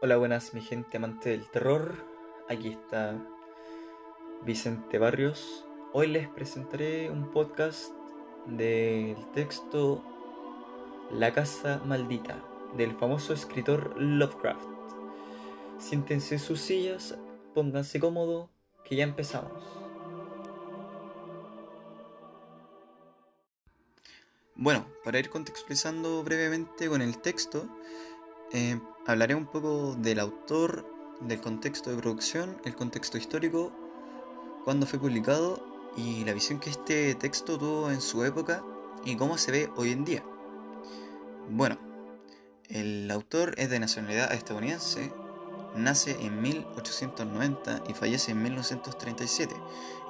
Hola, buenas, mi gente amante del terror. Aquí está Vicente Barrios. Hoy les presentaré un podcast del texto La Casa Maldita del famoso escritor Lovecraft. Siéntense en sus sillas, pónganse cómodo, que ya empezamos. Bueno, para ir contextualizando brevemente con el texto, eh, hablaré un poco del autor, del contexto de producción, el contexto histórico, cuándo fue publicado y la visión que este texto tuvo en su época y cómo se ve hoy en día. Bueno, el autor es de nacionalidad estadounidense, nace en 1890 y fallece en 1937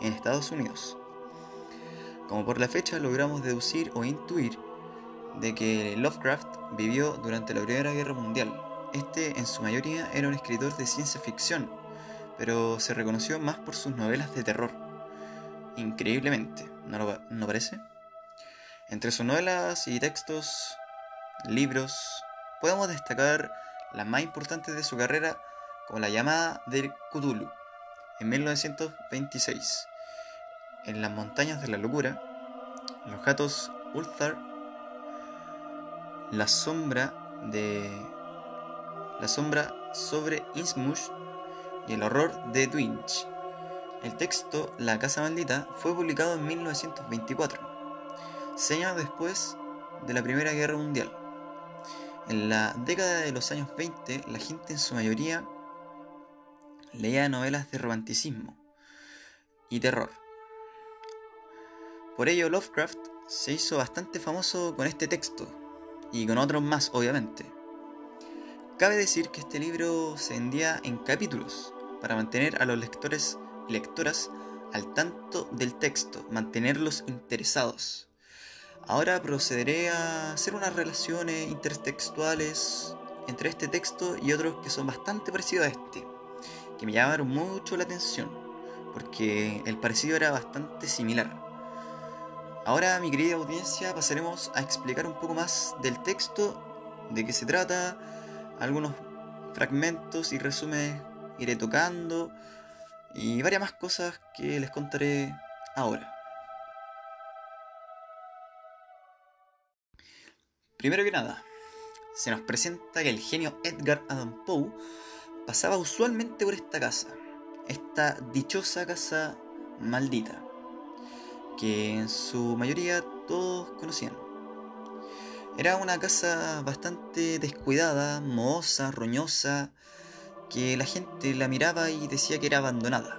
en Estados Unidos. Como por la fecha logramos deducir o intuir de que Lovecraft vivió durante la Primera Guerra Mundial. Este en su mayoría era un escritor de ciencia ficción, pero se reconoció más por sus novelas de terror. Increíblemente, ¿no, lo, ¿no parece? Entre sus novelas y textos, libros, podemos destacar las más importantes de su carrera como La llamada del Cthulhu, en 1926, En las montañas de la locura, Los gatos Ulthar, La sombra de La sombra sobre Innsmouth y El horror de Dwinch. El texto La casa maldita fue publicado en 1924, seis años después de la Primera Guerra Mundial. En la década de los años 20, la gente en su mayoría leía novelas de romanticismo y terror. Por ello, Lovecraft se hizo bastante famoso con este texto, y con otros más, obviamente. Cabe decir que este libro se vendía en capítulos, para mantener a los lectores y lectoras al tanto del texto, mantenerlos interesados. Ahora procederé a hacer unas relaciones intertextuales entre este texto y otros que son bastante parecidos a este, que me llamaron mucho la atención, porque el parecido era bastante similar. Ahora, mi querida audiencia, pasaremos a explicar un poco más del texto, de qué se trata, algunos fragmentos y resúmenes iré tocando y varias más cosas que les contaré ahora. Primero que nada, se nos presenta que el genio Edgar Allan Poe pasaba usualmente por esta casa, esta dichosa casa maldita, que en su mayoría todos conocían. Era una casa bastante descuidada, mohosa, roñosa, que la gente la miraba y decía que era abandonada.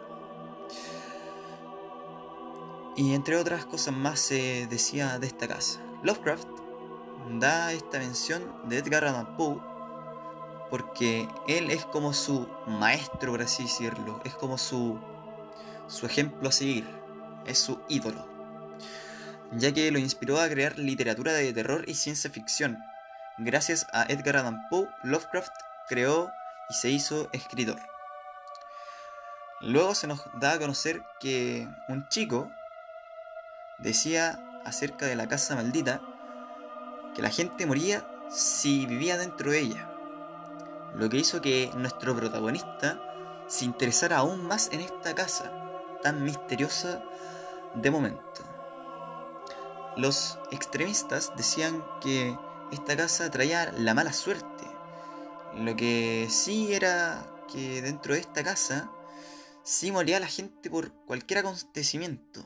Y entre otras cosas más se decía de esta casa. Lovecraft da esta mención de Edgar Allan Poe porque él es como su maestro, por así decirlo, es como su, su ejemplo a seguir, es su ídolo, ya que lo inspiró a crear literatura de terror y ciencia ficción. Gracias a Edgar Allan Poe, Lovecraft creó y se hizo escritor. Luego se nos da a conocer que un chico decía acerca de la casa maldita que la gente moría si vivía dentro de ella, lo que hizo que nuestro protagonista se interesara aún más en esta casa tan misteriosa de momento. Los extremistas decían que esta casa traía la mala suerte, lo que sí era que dentro de esta casa sí moría la gente por cualquier acontecimiento.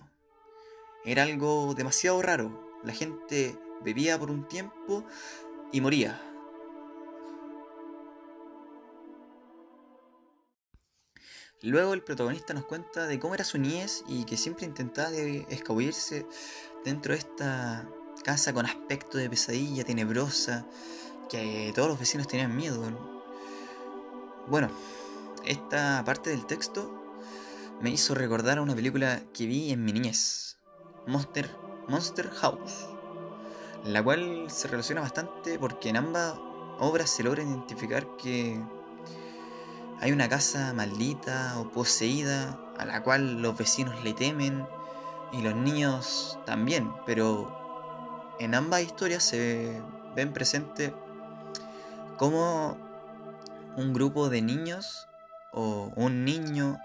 Era algo demasiado raro. La gente bebía por un tiempo y moría. Luego el protagonista nos cuenta de cómo era su niñez y que siempre intentaba escabullirse dentro de esta casa con aspecto de pesadilla tenebrosa, que todos los vecinos tenían miedo. Bueno, esta parte del texto me hizo recordar a una película que vi en mi niñez, Monster, Monster House, la cual se relaciona bastante porque en ambas obras se logra identificar que hay una casa maldita o poseída a la cual los vecinos le temen y los niños también, pero en ambas historias se ven presentes cómo un grupo de niños o un niño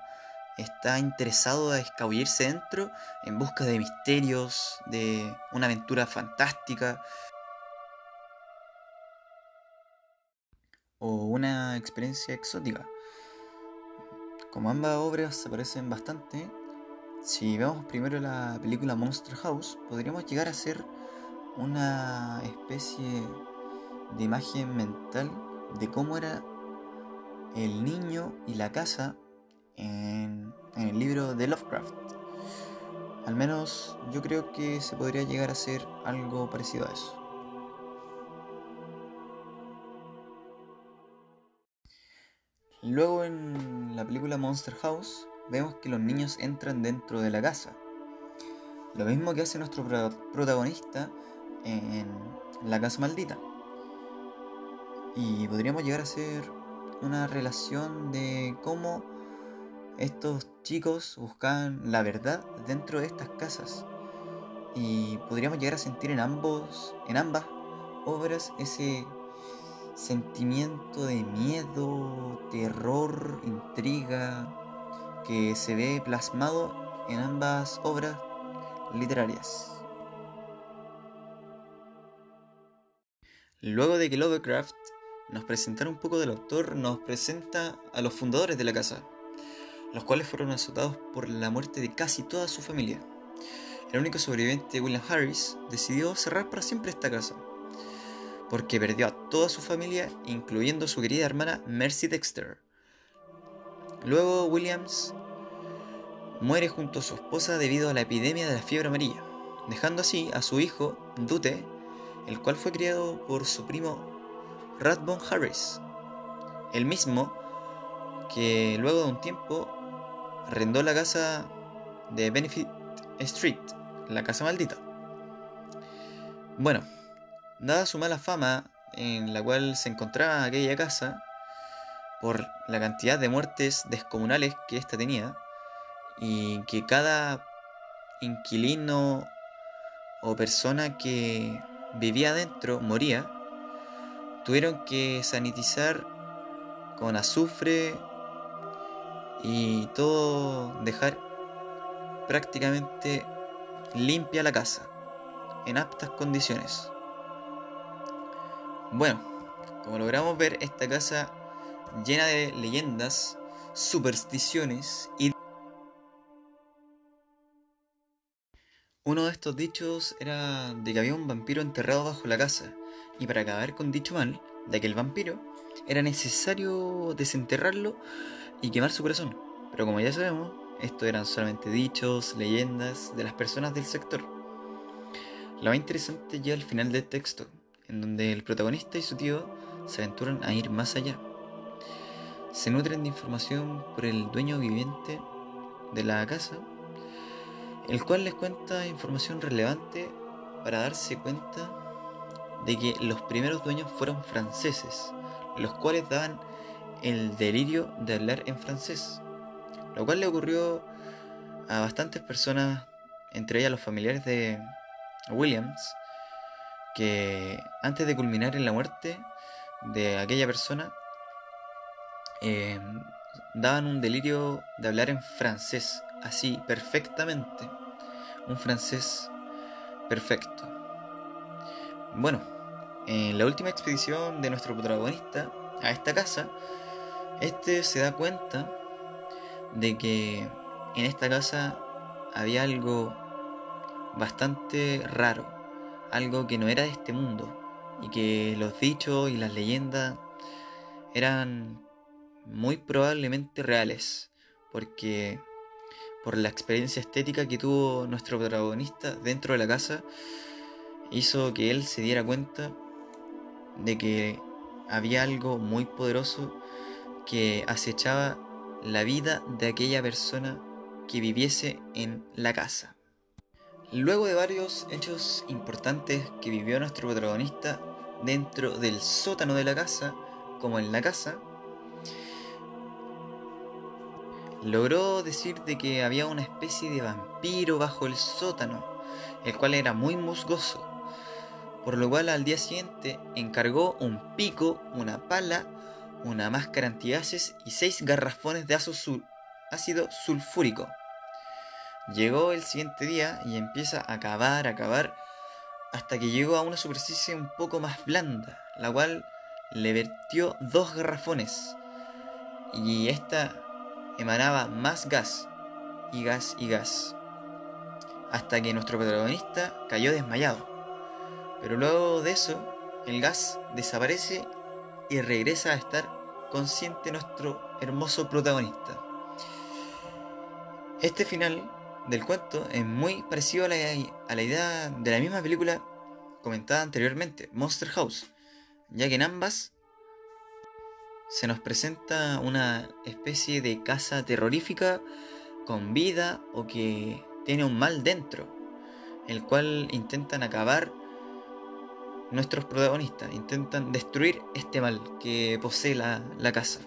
está interesado a escabullirse dentro en busca de misterios, de una aventura fantástica o una experiencia exótica. Como ambas obras se parecen bastante, si vemos primero la película Monster House, podríamos llegar a ser una especie de imagen mental de cómo era el niño y la casa en, el libro de Lovecraft. Al menos yo creo que se podría llegar a hacer algo parecido a eso. Luego en la película Monster House vemos que los niños entran dentro de la casa. Lo mismo que hace nuestro protagonista en La Casa Maldita. Y podríamos llegar a ser una relación de cómo estos chicos buscan la verdad dentro de estas casas. Y podríamos llegar a sentir en ambos, en ambas obras ese sentimiento de miedo, terror, intriga que se ve plasmado en ambas obras literarias. Luego de que Lovecraft nos presentara un poco del autor, nos presenta a los fundadores de la casa, los cuales fueron azotados por la muerte de casi toda su familia. El único sobreviviente, William Harris, decidió cerrar para siempre esta casa, porque perdió a toda su familia, incluyendo su querida hermana Mercy Dexter. Luego Williams muere junto a su esposa debido a la epidemia de la fiebre amarilla, dejando así a su hijo, Dute, el cual fue criado por su primo Radbon Harris, el mismo que luego de un tiempo arrendó la casa de Benefit Street, la casa maldita. Bueno, dada su mala fama en la cual se encontraba aquella casa, por la cantidad de muertes descomunales que ésta tenía, y que cada inquilino o persona que vivía adentro moría, tuvieron que sanitizar con azufre y todo dejar prácticamente limpia la casa, en aptas condiciones. Bueno, como logramos ver, esta casa llena de leyendas, supersticiones y... estos dichos era de que había un vampiro enterrado bajo la casa, y para acabar con dicho mal de aquel vampiro, era necesario desenterrarlo y quemar su corazón. Pero como ya sabemos, esto eran solamente dichos, leyendas de las personas del sector. Lo más interesante ya al final del texto, en donde el protagonista y su tío se aventuran a ir más allá. Se nutren de información por el dueño viviente de la casa, el cual les cuenta información relevante para darse cuenta de que los primeros dueños fueron franceses, los cuales daban el delirio de hablar en francés, lo cual le ocurrió a bastantes personas, entre ellas los familiares de Williams, que antes de culminar en la muerte de aquella persona, eh, daban un delirio de hablar en francés, así perfectamente, un francés perfecto. Bueno, en la última expedición de nuestro protagonista a esta casa, este se da cuenta de que en esta casa había algo bastante raro, algo que no era de este mundo y que los dichos y las leyendas eran muy probablemente reales, porque por la experiencia estética que tuvo nuestro protagonista dentro de la casa, hizo que él se diera cuenta de que había algo muy poderoso que acechaba la vida de aquella persona que viviese en la casa. Luego de varios hechos importantes que vivió nuestro protagonista dentro del sótano de la casa, como en la casa, logró decir de que había una especie de vampiro bajo el sótano, el cual era muy musgoso por lo cual al día siguiente encargó un pico, una pala, una máscara antigases y seis garrafones de ácido sulfúrico. Llegó el siguiente día y empieza a cavar, a cavar, hasta que llegó a una superficie un poco más blanda, la cual le vertió dos garrafones. Y esta emanaba más gas, y gas, y gas. Hasta que nuestro protagonista cayó desmayado. Pero luego de eso, el gas desaparece y regresa a estar consciente nuestro hermoso protagonista. Este final del cuento es muy parecido a la, la idea de la misma película comentada anteriormente, Monster House, ya que en ambas se nos presenta una especie de casa terrorífica con vida o que tiene un mal dentro, el cual intentan acabar nuestros protagonistas, intentan destruir este mal que posee la, la casa.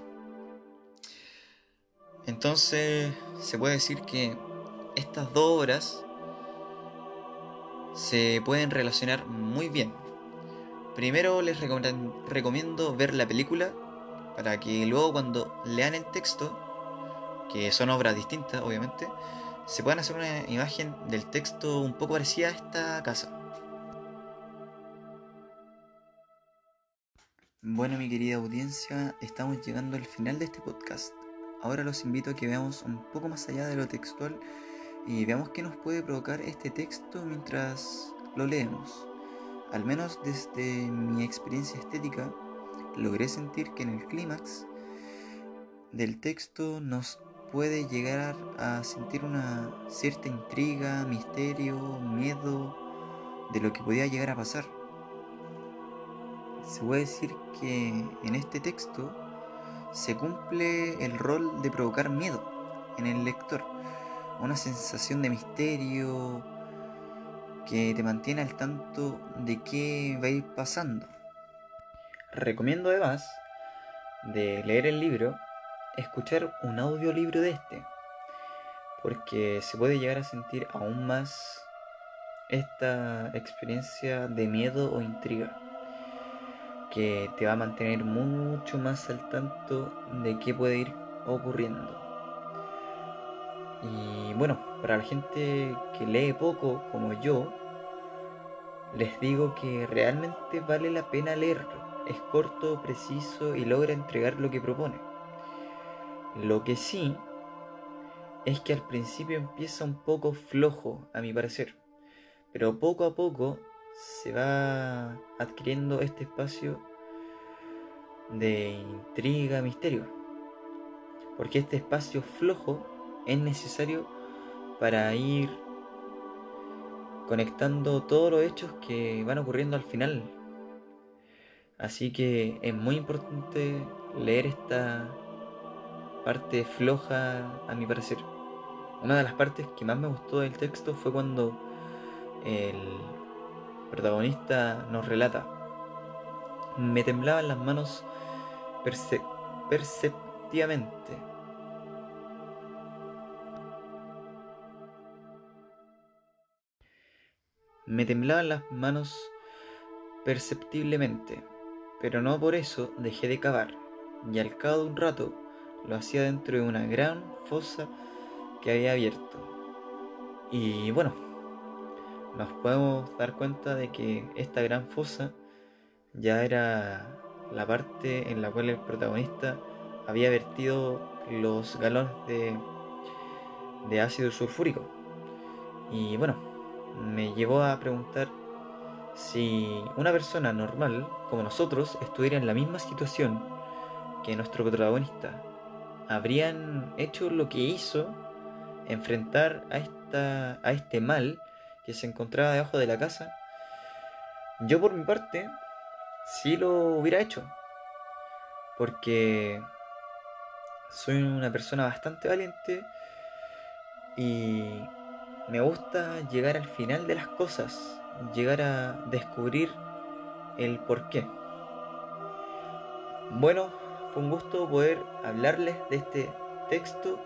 Entonces se puede decir que estas dos obras se pueden relacionar muy bien. Primero les recomiendo ver la película para que luego cuando lean el texto, que son obras distintas obviamente, se puedan hacer una imagen del texto un poco parecida a esta casa. Bueno mi querida audiencia, estamos llegando al final de este podcast. Ahora los invito a que veamos un poco más allá de lo textual y veamos qué nos puede provocar este texto mientras lo leemos. Al menos desde mi experiencia estética, logré sentir que en el clímax del texto nos puede llegar a sentir una cierta intriga, misterio, miedo de lo que podía llegar a pasar. Se puede decir que en este texto se cumple el rol de provocar miedo en el lector, una sensación de misterio que te mantiene al tanto de qué va a ir pasando. Recomiendo además de leer el libro, escuchar un audiolibro de este, porque se puede llegar a sentir aún más esta experiencia de miedo o intriga, que te va a mantener mucho más al tanto de qué puede ir ocurriendo. Y bueno, para la gente que lee poco como yo, les digo que realmente vale la pena leerlo es corto, preciso y logra entregar lo que propone. Lo que sí es que al principio empieza un poco flojo, a mi parecer, pero poco a poco se va adquiriendo este espacio de intriga, misterio, porque este espacio flojo es necesario para ir conectando todos los hechos que van ocurriendo al final Así que es muy importante leer esta parte floja a mi parecer. Una de las partes que más me gustó del texto fue cuando el protagonista nos relata. Me temblaban las manos perceptivamente. Me temblaban las manos perceptiblemente pero no por eso dejé de cavar, y al cabo de un rato lo hacía dentro de una gran fosa que había abierto. Y bueno, nos podemos dar cuenta de que esta gran fosa ya era la parte en la cual el protagonista había vertido los galones de, de ácido sulfúrico. Y bueno, me llevó a preguntar si una persona normal como nosotros estuviera en la misma situación que nuestro protagonista, habrían hecho lo que hizo, enfrentar a, esta, a este mal que se encontraba debajo de la casa, yo por mi parte sí lo hubiera hecho, porque soy una persona bastante valiente y me gusta llegar al final de las cosas llegar a descubrir el por qué. Bueno, fue un gusto poder hablarles de este texto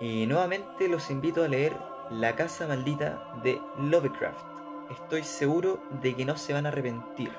y nuevamente los invito a leer La Casa Maldita de Lovecraft. Estoy seguro de que no se van a arrepentir.